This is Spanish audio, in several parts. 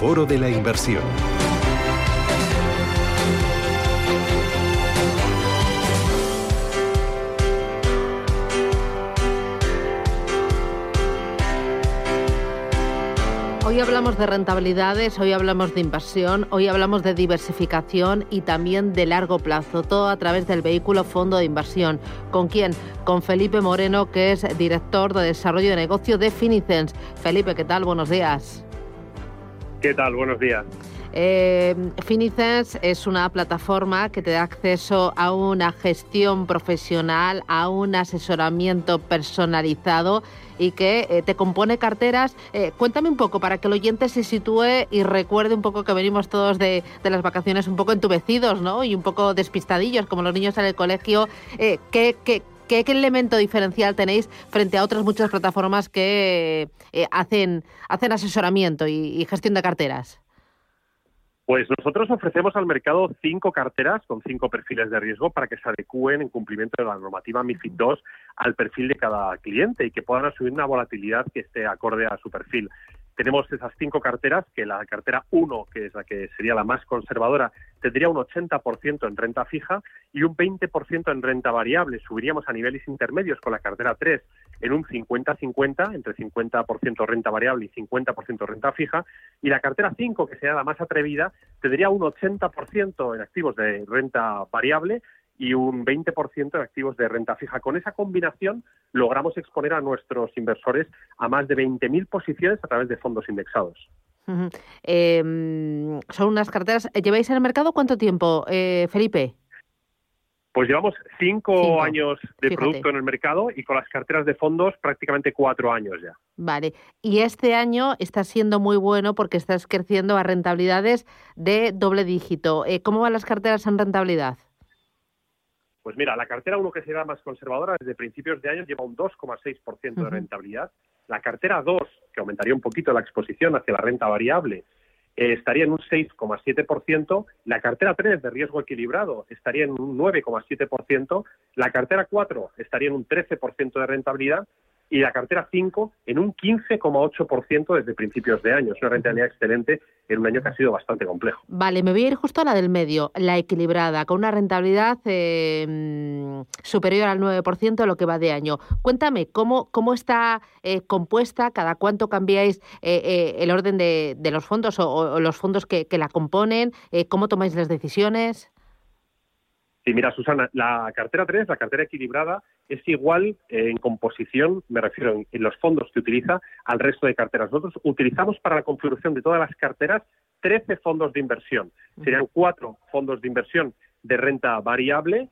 Foro de la Inversión. Hoy hablamos de rentabilidades, hoy hablamos de inversión, hoy hablamos de diversificación y también de largo plazo, todo a través del vehículo fondo de inversión. ¿Con quién? Con Felipe Moreno, que es director de desarrollo de negocio de Finicens. Felipe, ¿qué tal? Buenos días. ¿Qué tal? Buenos días. Eh, es una plataforma que te da acceso a una gestión profesional, a un asesoramiento personalizado y que eh, te compone carteras. Eh, cuéntame un poco para que el oyente se sitúe y recuerde un poco que venimos todos de, las vacaciones un poco entubecidos ¿no? y un poco despistadillos, como los niños en el colegio. Eh, ¿qué, qué, elemento diferencial tenéis frente a otras muchas plataformas que hacen, hacen asesoramiento y gestión de carteras? Pues nosotros ofrecemos al mercado cinco carteras con cinco perfiles de riesgo para que se adecúen en cumplimiento de la normativa MIFID II al perfil de cada cliente y que puedan asumir una volatilidad que esté acorde a su perfil tenemos esas cinco carteras, que la cartera 1, que es la que sería la más conservadora, tendría un 80% en renta fija y un 20% en renta variable. Subiríamos a niveles intermedios con la cartera 3 en un 50-50, entre 50% renta variable y 50% renta fija. Y la cartera 5, que sería la más atrevida, tendría un 80% en activos de renta variable y un 20% en activos de renta fija. Con esa combinación logramos exponer a nuestros inversores a más de 20.000 posiciones a través de fondos indexados. Em, son unas carteras. ¿Lleváis en el mercado cuánto tiempo, eh, Felipe? Pues llevamos cinco, años de producto en el mercado y con las carteras de fondos prácticamente cuatro años ya. Vale. Y este año está siendo muy bueno porque estás creciendo a rentabilidades de doble dígito. Eh, ¿Cómo van las carteras en rentabilidad? Pues mira, la cartera 1 que será más conservadora desde principios de año lleva un 2,6% de rentabilidad. La cartera 2, que aumentaría un poquito la exposición hacia la renta variable, eh, estaría en un 6,7%. La cartera 3 de riesgo equilibrado estaría en un 9,7%. La cartera 4 estaría en un 13% de rentabilidad y la cartera 5 en un 15,8% desde principios de año. Es una rentabilidad excelente en un año que ha sido bastante complejo. Vale, me voy a ir justo a la del medio, la equilibrada, con una rentabilidad eh, superior al 9% de lo que va de año. Cuéntame, ¿cómo, cómo está eh, compuesta? ¿Cada cuánto cambiáis eh, el orden de, los fondos o, los fondos que, que la componen? ¿Cómo tomáis las decisiones? Sí, mira, Susana, la cartera 3, la cartera equilibrada, es igual en composición, me refiero en, los fondos que utiliza, al resto de carteras. Nosotros utilizamos para la configuración de todas las carteras 13 fondos de inversión. Serían cuatro fondos de inversión de renta variable,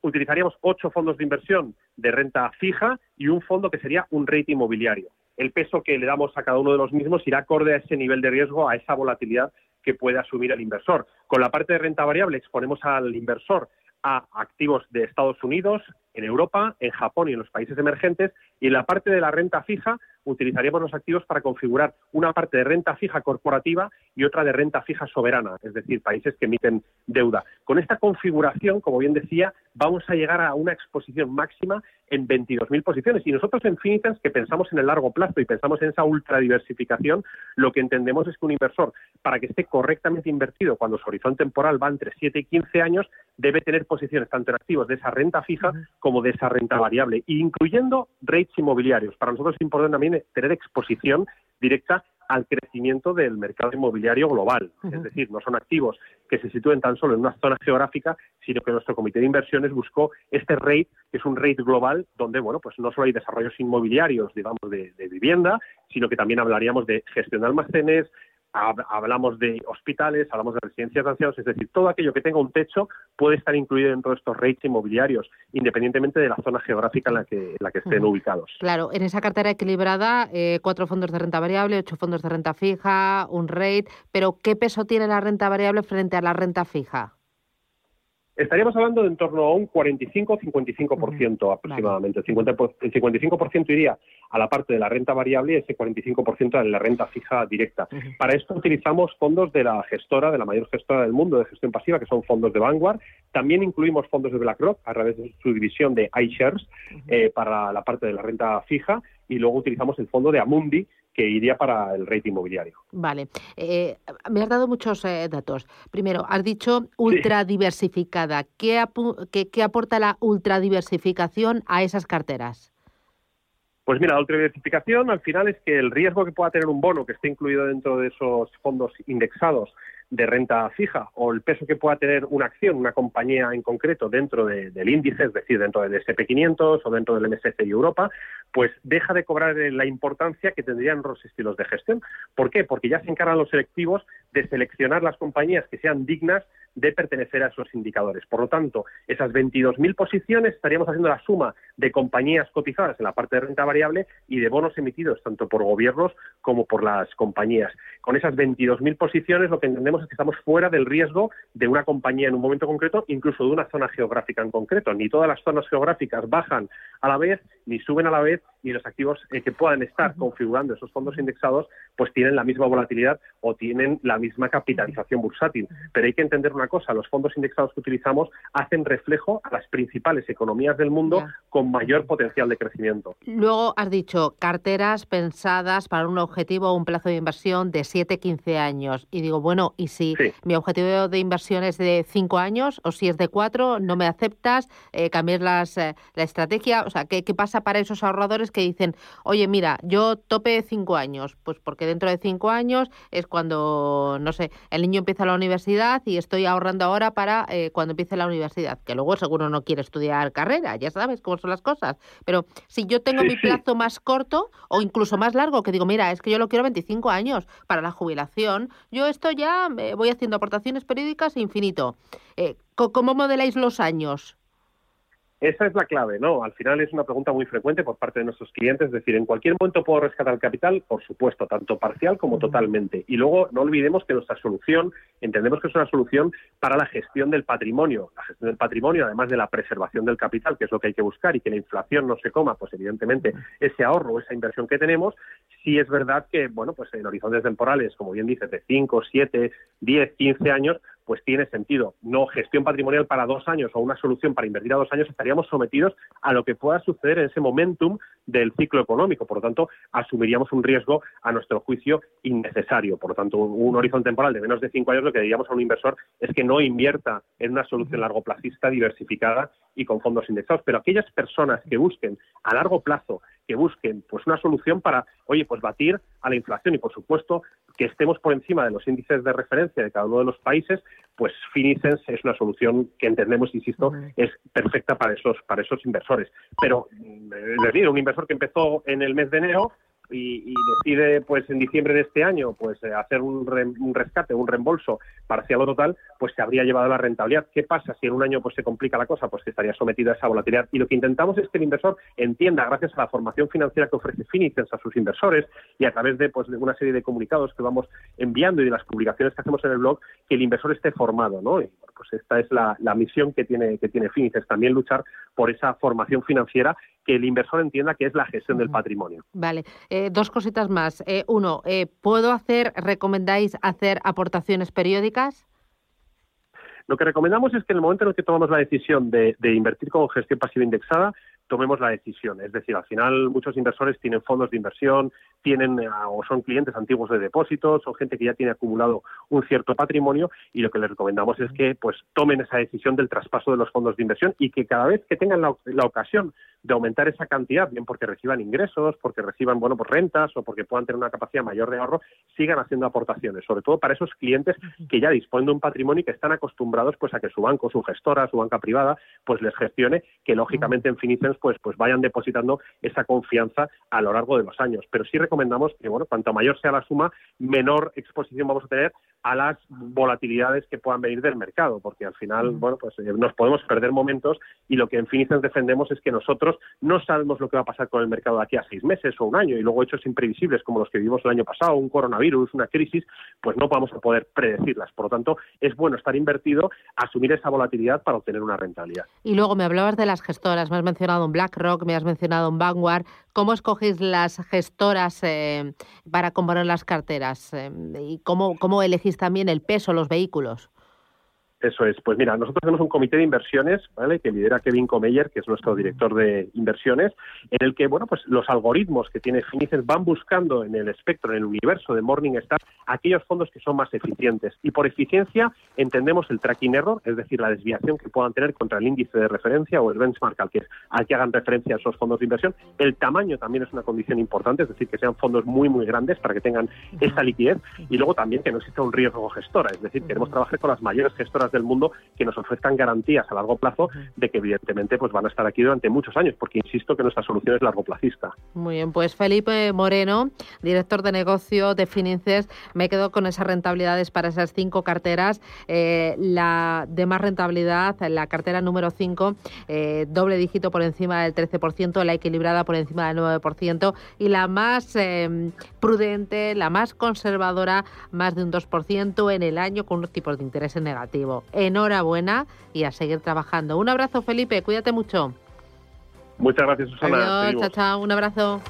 utilizaríamos ocho fondos de inversión de renta fija y un fondo que sería un rate inmobiliario. El peso que le damos a cada uno de los mismos irá acorde a ese nivel de riesgo, a esa volatilidad que puede asumir el inversor. Con la parte de renta variable exponemos al inversor a activos de Estados Unidos, en Europa, en Japón y en los países emergentes, y en la parte de la renta fija utilizaríamos los activos para configurar una parte de renta fija corporativa y otra de renta fija soberana, es decir, países que emiten deuda. Con esta configuración, como bien decía, vamos a llegar a una exposición máxima en 22.000 posiciones. Y nosotros en Finitas, que pensamos en el largo plazo y pensamos en esa ultradiversificación, lo que entendemos es que un inversor, para que esté correctamente invertido cuando su horizonte temporal va entre 7 y 15 años, debe tener posiciones tanto en activos de esa renta fija como de esa renta variable, incluyendo rates inmobiliarios. Para nosotros es importante también tener exposición directa al crecimiento del mercado inmobiliario global. Es decir, no son activos que se sitúen tan solo en una zona geográfica, sino que nuestro comité de inversiones buscó este rate, que es un rate global, donde, bueno, pues no solo hay desarrollos inmobiliarios, digamos, de, de vivienda, sino que también hablaríamos de gestión de almacenes, hablamos de hospitales, hablamos de residencias de ancianos, es decir, todo aquello que tenga un techo puede estar incluido dentro de estos rates inmobiliarios, independientemente de la zona geográfica en la que, la que estén ubicados. Claro, en esa cartera equilibrada, eh, cuatro fondos de renta variable, ocho fondos de renta fija, un rate, pero ¿qué peso tiene la renta variable frente a la renta fija? Estaríamos hablando de en torno a un 45-55% aproximadamente. El, 50, el 55% iría a la parte de la renta variable y ese 45% a la renta fija directa. Para esto utilizamos fondos de la gestora, de la mayor gestora del mundo de gestión pasiva, que son fondos de Vanguard. También incluimos fondos de BlackRock a través de su división de iShares eh, para la parte de la renta fija y luego utilizamos el fondo de Amundi, que iría para el rating inmobiliario. Vale. Eh, me has dado muchos eh, datos. Primero, has dicho ultra diversificada. ¿Qué, qué, aporta la ultra diversificación a esas carteras? Pues mira, la ultra diversificación al final es que el riesgo que pueda tener un bono que esté incluido dentro de esos fondos indexados de renta fija o el peso que pueda tener una acción, una compañía en concreto dentro del índice, es decir, dentro del SP500 o dentro del MSCI Europa, pues deja de cobrar la importancia que tendrían los estilos de gestión. ¿Por qué? Porque ya se encargan los selectivos de seleccionar las compañías que sean dignas de pertenecer a esos indicadores. Por lo tanto, esas 22.000 posiciones estaríamos haciendo la suma de compañías cotizadas en la parte de renta variable y de bonos emitidos tanto por gobiernos como por las compañías. Con esas 22.000 posiciones lo que entendemos que estamos fuera del riesgo de una compañía en un momento concreto, incluso de una zona geográfica en concreto. Ni todas las zonas geográficas bajan a la vez ni suben a la vez y los activos eh, que puedan estar configurando esos fondos indexados pues tienen la misma volatilidad o tienen la misma capitalización bursátil. Pero hay que entender una cosa, los fondos indexados que utilizamos hacen reflejo a las principales economías del mundo con mayor potencial de crecimiento. Luego has dicho carteras pensadas para un objetivo o un plazo de inversión de 7-15 años. Y digo, bueno, ¿y si mi objetivo de inversión es de 5 años o si es de 4, no me aceptas, eh, cambiar las, eh, la estrategia? O sea, ¿qué, ¿qué pasa para esos ahorradores que dicen, oye, mira, yo tope 5 años? Pues porque dentro de 5 años es cuando, no sé, el niño empieza la universidad y estoy ahorrando ahora para eh, cuando empiece la universidad, que luego seguro no quiere estudiar carrera, ya sabes cómo son las cosas. Pero si yo tengo mi plazo más corto o incluso más largo, que digo, mira, es que yo lo quiero 25 años para la jubilación, yo esto ya voy haciendo aportaciones periódicas infinito. Eh, ¿Cómo modeláis los años? Esa es la clave, ¿no? Al final es una pregunta muy frecuente por parte de nuestros clientes, es decir, ¿en cualquier momento puedo rescatar el capital? Por supuesto, tanto parcial como totalmente. Y luego no olvidemos que nuestra solución, entendemos que es una solución para la gestión del patrimonio. La gestión del patrimonio, además de la preservación del capital, que es lo que hay que buscar y que la inflación no se coma, pues evidentemente ese ahorro, esa inversión que tenemos, sí es verdad que, bueno, pues en horizontes temporales, como bien dices, de 5, 7, 10, 15 años, pues tiene sentido. No gestión patrimonial para dos años o una solución para invertir a dos años, estaríamos sometidos a lo que pueda suceder en ese momentum del ciclo económico. Por lo tanto, asumiríamos un riesgo, a nuestro juicio, innecesario. Por lo tanto, un horizonte temporal de menos de cinco años, lo que diríamos a un inversor es que no invierta en una solución largo plazista diversificada y con fondos indexados. Pero aquellas personas que busquen a largo plazo que busquen pues una solución para, oye, pues batir a la inflación y por supuesto que estemos por encima de los índices de referencia de cada uno de los países, pues Finicens es una solución que entendemos, insisto, es perfecta para esos para esos inversores. Pero es decir, un inversor que empezó en el mes de enero y, decide pues en diciembre de este año pues eh, hacer un, un, rescate, un reembolso parcial o total, pues se habría llevado la rentabilidad. ¿Qué pasa si en un año pues se complica la cosa? Pues que estaría sometido a esa volatilidad. Y lo que intentamos es que el inversor entienda, gracias a la formación financiera que ofrece Finicens a sus inversores y a través de pues de una serie de comunicados que vamos enviando y de las publicaciones que hacemos en el blog, que el inversor esté formado, ¿no? Y, pues esta es la, misión que tiene que tiene Finicens, también luchar por esa formación financiera que el inversor entienda que es la gestión del patrimonio. Vale. Eh, dos cositas más. Eh, uno, eh, ¿puedo hacer, recomendáis hacer aportaciones periódicas? Lo que recomendamos es que en el momento en el que tomamos la decisión de, de invertir con gestión pasiva indexada, tomemos la decisión. Es decir, al final muchos inversores tienen fondos de inversión, tienen eh, o son clientes antiguos de depósitos, son gente que ya tiene acumulado un cierto patrimonio y lo que les recomendamos es que pues tomen esa decisión del traspaso de los fondos de inversión y que cada vez que tengan la, ocasión de aumentar esa cantidad, bien porque reciban ingresos, porque reciban bueno pues rentas o porque puedan tener una capacidad mayor de ahorro, sigan haciendo aportaciones, sobre todo para esos clientes que ya disponen de un patrimonio y que están acostumbrados pues a que su banco, su gestora, su banca privada, pues les gestione, que lógicamente en Finicens pues, pues vayan depositando esa confianza a lo largo de los años. Pero sí recomendamos que, bueno, cuanto mayor sea la suma, menor exposición vamos a tener a las volatilidades que puedan venir del mercado, porque al final, bueno, pues eh, nos podemos perder momentos y lo que en Finicens defendemos es que nosotros no sabemos lo que va a pasar con el mercado de aquí a seis meses o un año y luego hechos imprevisibles como los que vivimos el año pasado, un coronavirus, una crisis, pues no vamos a poder predecirlas. Por lo tanto, es bueno estar invertido, asumir esa volatilidad para obtener una rentabilidad. Y luego me hablabas de las gestoras, me has mencionado un BlackRock, me has mencionado un Vanguard. ¿Cómo escogéis las gestoras eh, para componer las carteras? Eh, ¿Y cómo, cómo elegís también el peso, los vehículos? Eso es. Pues mira, nosotros tenemos un comité de inversiones, ¿vale? Que lidera Kevin Comeyer, que es nuestro director de inversiones, en el que, bueno, pues los algoritmos que tiene Finices van buscando en el espectro, en el universo de Morningstar, aquellos fondos que son más eficientes. Y por eficiencia entendemos el tracking error, es decir, la desviación que puedan tener contra el índice de referencia o el benchmark al que, al que hagan referencia esos fondos de inversión. El tamaño también es una condición importante, es decir, que sean fondos muy, muy grandes para que tengan esa liquidez. Y luego también que no exista un riesgo gestora, es decir, queremos trabajar con las mayores gestoras del mundo que nos ofrezcan garantías a largo plazo de que evidentemente pues van a estar aquí durante muchos años, porque insisto que nuestra solución es largo plazista. Muy bien, pues Felipe Moreno, director de negocio de Finances, me quedo con esas rentabilidades para esas cinco carteras. Eh, la de más rentabilidad, la cartera número 5, eh, doble dígito por encima del 13%, la equilibrada por encima del 9% y la más eh, prudente, la más conservadora, más de un 2% en el año con unos tipos de interés negativo. Enhorabuena y a seguir trabajando. Un abrazo, Felipe, cuídate mucho. Muchas gracias, Susana. Adiós, chao, chao, un abrazo.